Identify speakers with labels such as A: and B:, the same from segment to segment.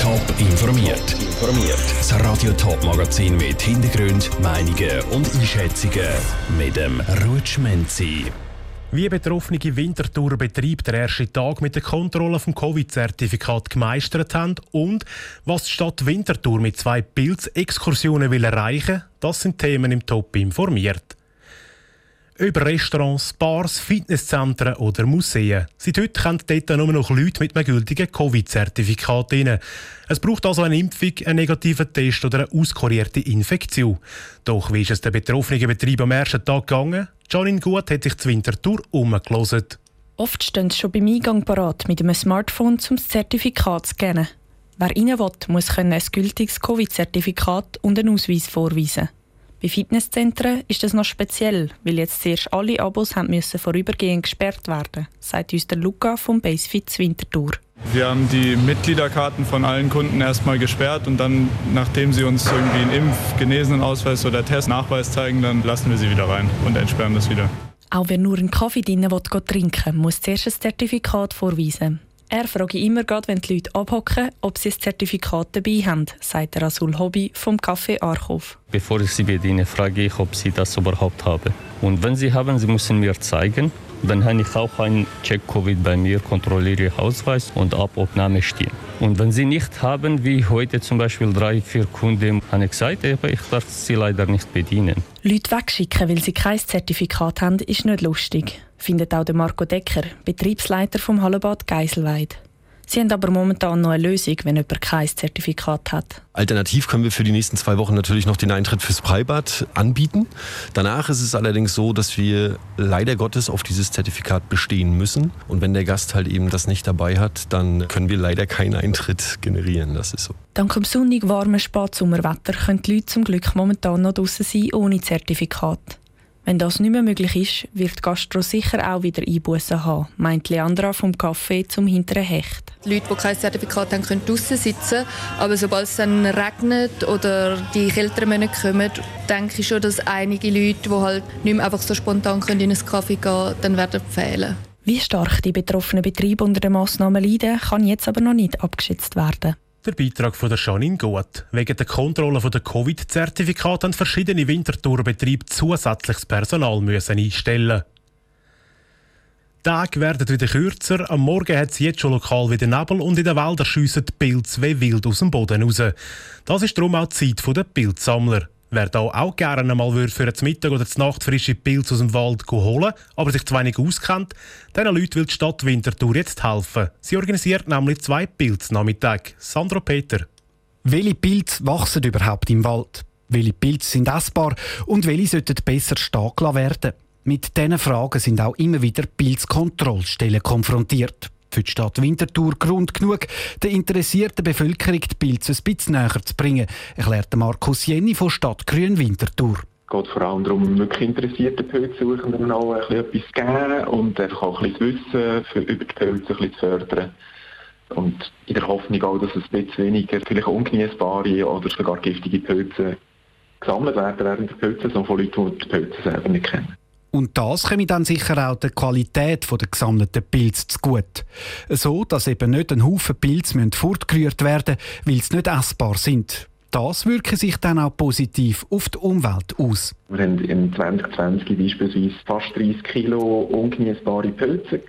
A: Top informiert. Informiert. Das Radio Top Magazin mit Hintergrund, Meinungen und Einschätzungen mit dem Rutschmenzi.
B: Wie betroffene Winterthur Betrieb der erste Tag mit der Kontrolle vom Covid-Zertifikat gemeistert haben und was die Stadt Winterthur mit zwei Pilzexkursionen will erreichen, das sind Themen im Top informiert über Restaurants, Bars, Fitnesszentren oder Museen. Seit heute können dort nur noch Leute mit einem gültigen Covid-Zertifikat rein. Es braucht also eine Impfung, einen negativen Test oder eine auskurierte Infektion. Doch wie ist es den betroffenen Betrieben am ersten Tag gegangen? Janine Gut hat sich zur Wintertour umgelassen.
C: Oft stehen sie schon beim Eingang parat mit einem Smartphone, um das Zertifikat zu scannen. Wer rein will, muss ein gültiges Covid-Zertifikat und einen Ausweis vorweisen. Bei Fitnesszentren ist das noch speziell, weil jetzt zuerst alle Abos haben müssen vorübergehend gesperrt werden, sagt uns der Luca vom Basefit Winterthur.
D: Wir haben die Mitgliederkarten von allen Kunden erstmal gesperrt und dann, nachdem sie uns irgendwie einen Impf-, Genesenenausweis oder Testnachweis zeigen, dann lassen wir sie wieder rein und entsperren das wieder.
C: Auch wer nur einen Kaffee drinnen trinken will, muss zuerst ein Zertifikat vorweisen. Er frage immer gerade, wenn die Leute abhocken, ob sie ein Zertifikat dabei haben, sagt der Rasul Hobby vom Café Archhof.
E: Bevor ich sie bediene, frage ich, ob sie das überhaupt haben. Und wenn sie haben, sie müssen mir zeigen. Dann habe ich auch einen Check-Covid bei mir, kontrolliere Ihr Ausweis und Abobnahme stehen. Und wenn Sie nicht haben, wie heute zum Beispiel drei, vier Kunden, habe ich gesagt, ich darf sie leider nicht bedienen.
C: Leute wegschicken, weil sie kein Zertifikat haben, ist nicht lustig findet auch Marco Decker, Betriebsleiter vom Hallenbad Geiselweid. Sie haben aber momentan noch eine Lösung, wenn jemand kein Zertifikat hat.
F: Alternativ können wir für die nächsten zwei Wochen natürlich noch den Eintritt fürs Freibad anbieten. Danach ist es allerdings so, dass wir leider Gottes auf dieses Zertifikat bestehen müssen. Und wenn der Gast halt eben das nicht dabei hat, dann können wir leider keinen Eintritt generieren. Das ist so.
C: Dank dem sonnig warmen Spatsommerwetter können die Leute zum Glück momentan noch draußen sein ohne Zertifikat. Wenn das nicht mehr möglich ist, wird Gastro sicher auch wieder Einbußen haben, meint Leandra vom Café zum hinteren Hecht.
G: Die Leute, die kein Zertifikat haben, können draußen sitzen. Aber sobald es dann regnet oder die kälteren Monate kommen, denke ich schon, dass einige Leute, die halt nicht mehr einfach so spontan in einen Kaffee gehen können, dann werden fehlen.
C: Wie stark die betroffenen Betriebe unter den Massnahmen leiden, kann jetzt aber noch nicht abgeschätzt werden.
B: Der Beitrag von der Janine Gut. Wegen der Kontrolle der Covid-Zertifikate haben verschiedene Winterthurbetriebe zusätzliches Personal müssen einstellen. Die Tage werden wieder kürzer. Am Morgen hat es jetzt schon lokal wieder Nebel und in den Wäldern schiessen die Pilze wie wild aus dem Boden raus. Das ist darum auch die Zeit der Pilzsammler. Wer da auch gerne mal für den Mittag oder die Nacht frische Pilze aus dem Wald holen aber sich zu wenig auskennt, diesen Leuten will die Stadt Winterthur jetzt helfen. Sie organisiert nämlich zwei Pilznachmittage. Sandro Peter.
H: Welche Pilze wachsen überhaupt im Wald? Welche Pilze sind essbar und welche sollten besser stehen werden? Mit diesen Fragen sind auch immer wieder Pilzkontrollstellen konfrontiert für die Stadt Winterthur Grund genug, der interessierten Bevölkerung die Pilze ein bisschen näher zu bringen, erklärte Markus Jenny von Stadt Grün Winterthur.
I: Es geht vor allem darum, wirklich interessierte Pilzsuchenden auch ein bisschen etwas zu geben und einfach auch ein bisschen zu wissen, über die Pilze zu fördern. Und in der Hoffnung auch, dass ein bisschen weniger vielleicht ungenießbare oder sogar giftige Pilze gesammelt werden während der Pilze, sondern von Leuten, die die Pilze selber nicht kennen.
H: Und das komme dann sicher auch der Qualität der gesammelten Pilze zugute. So, dass eben nicht ein Haufen Pilze fortgerührt werden müssen, weil sie nicht essbar sind. Das wirkt sich dann auch positiv auf die Umwelt aus.
I: Wir haben im 2020 beispielsweise fast 30 Kilo ungenießbare Pilze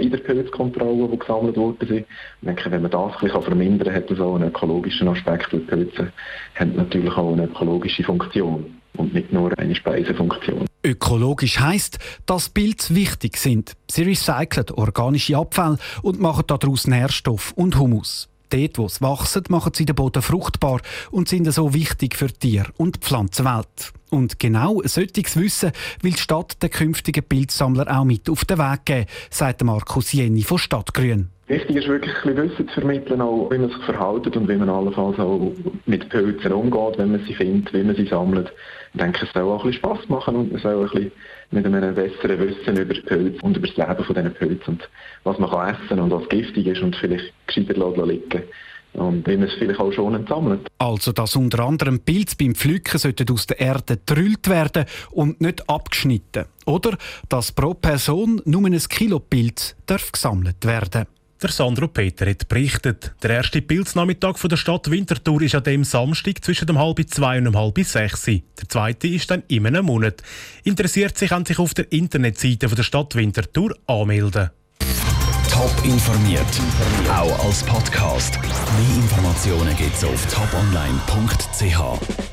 I: in der Pilzkontrolle, die gesammelt wurden. Ich denke, wenn man das ein vermindern kann, hat das auch einen ökologischen Aspekt. Die Pilze haben natürlich auch eine ökologische Funktion und nicht nur eine Speisefunktion.
H: Ökologisch heisst, dass Pilze wichtig sind. Sie recyceln organische Abfälle und machen daraus Nährstoff und Humus. Dort, wo sie wachsen, machen sie den Boden fruchtbar und sind so wichtig für Tier- und Pflanzenwelt. Und genau solches Wissen will die Stadt den künftigen Pilzsammler auch mit auf den Weg geben, sagt Markus Jenny von Stadtgrün.
I: Wichtig ist wirklich ein bisschen Wissen zu vermitteln, auch wie man sich verhält und wie man allenfalls auch mit Pilzen umgeht, wenn man sie findet, wie man sie sammelt. Ich denke, es soll auch ein bisschen Spass machen und man soll ein bisschen mit einem besseren Wissen über Pilze und über das Leben von diesen Pilzen und was man kann essen und was giftig ist und vielleicht gescheiter liegen und wie man es vielleicht auch schon sammelt.
H: Also, dass unter anderem Pilze beim Pflücken aus der Erde drüllt werden und nicht abgeschnitten. Oder dass pro Person nur ein Kilo Pilz darf gesammelt werden
B: Der Sandro Peter hat berichtet. Der erste Pilznachmittag der Stadt Winterthur ist an dem Samstag zwischen dem halb zwei und dem halb sechs. Der zweite ist dann in einem Monat. Interessiert sich an sich auf der Internetseite der Stadt Winterthur anmelden.
A: Top informiert, auch als Podcast. Mehr Informationen gibt's auf toponline.ch.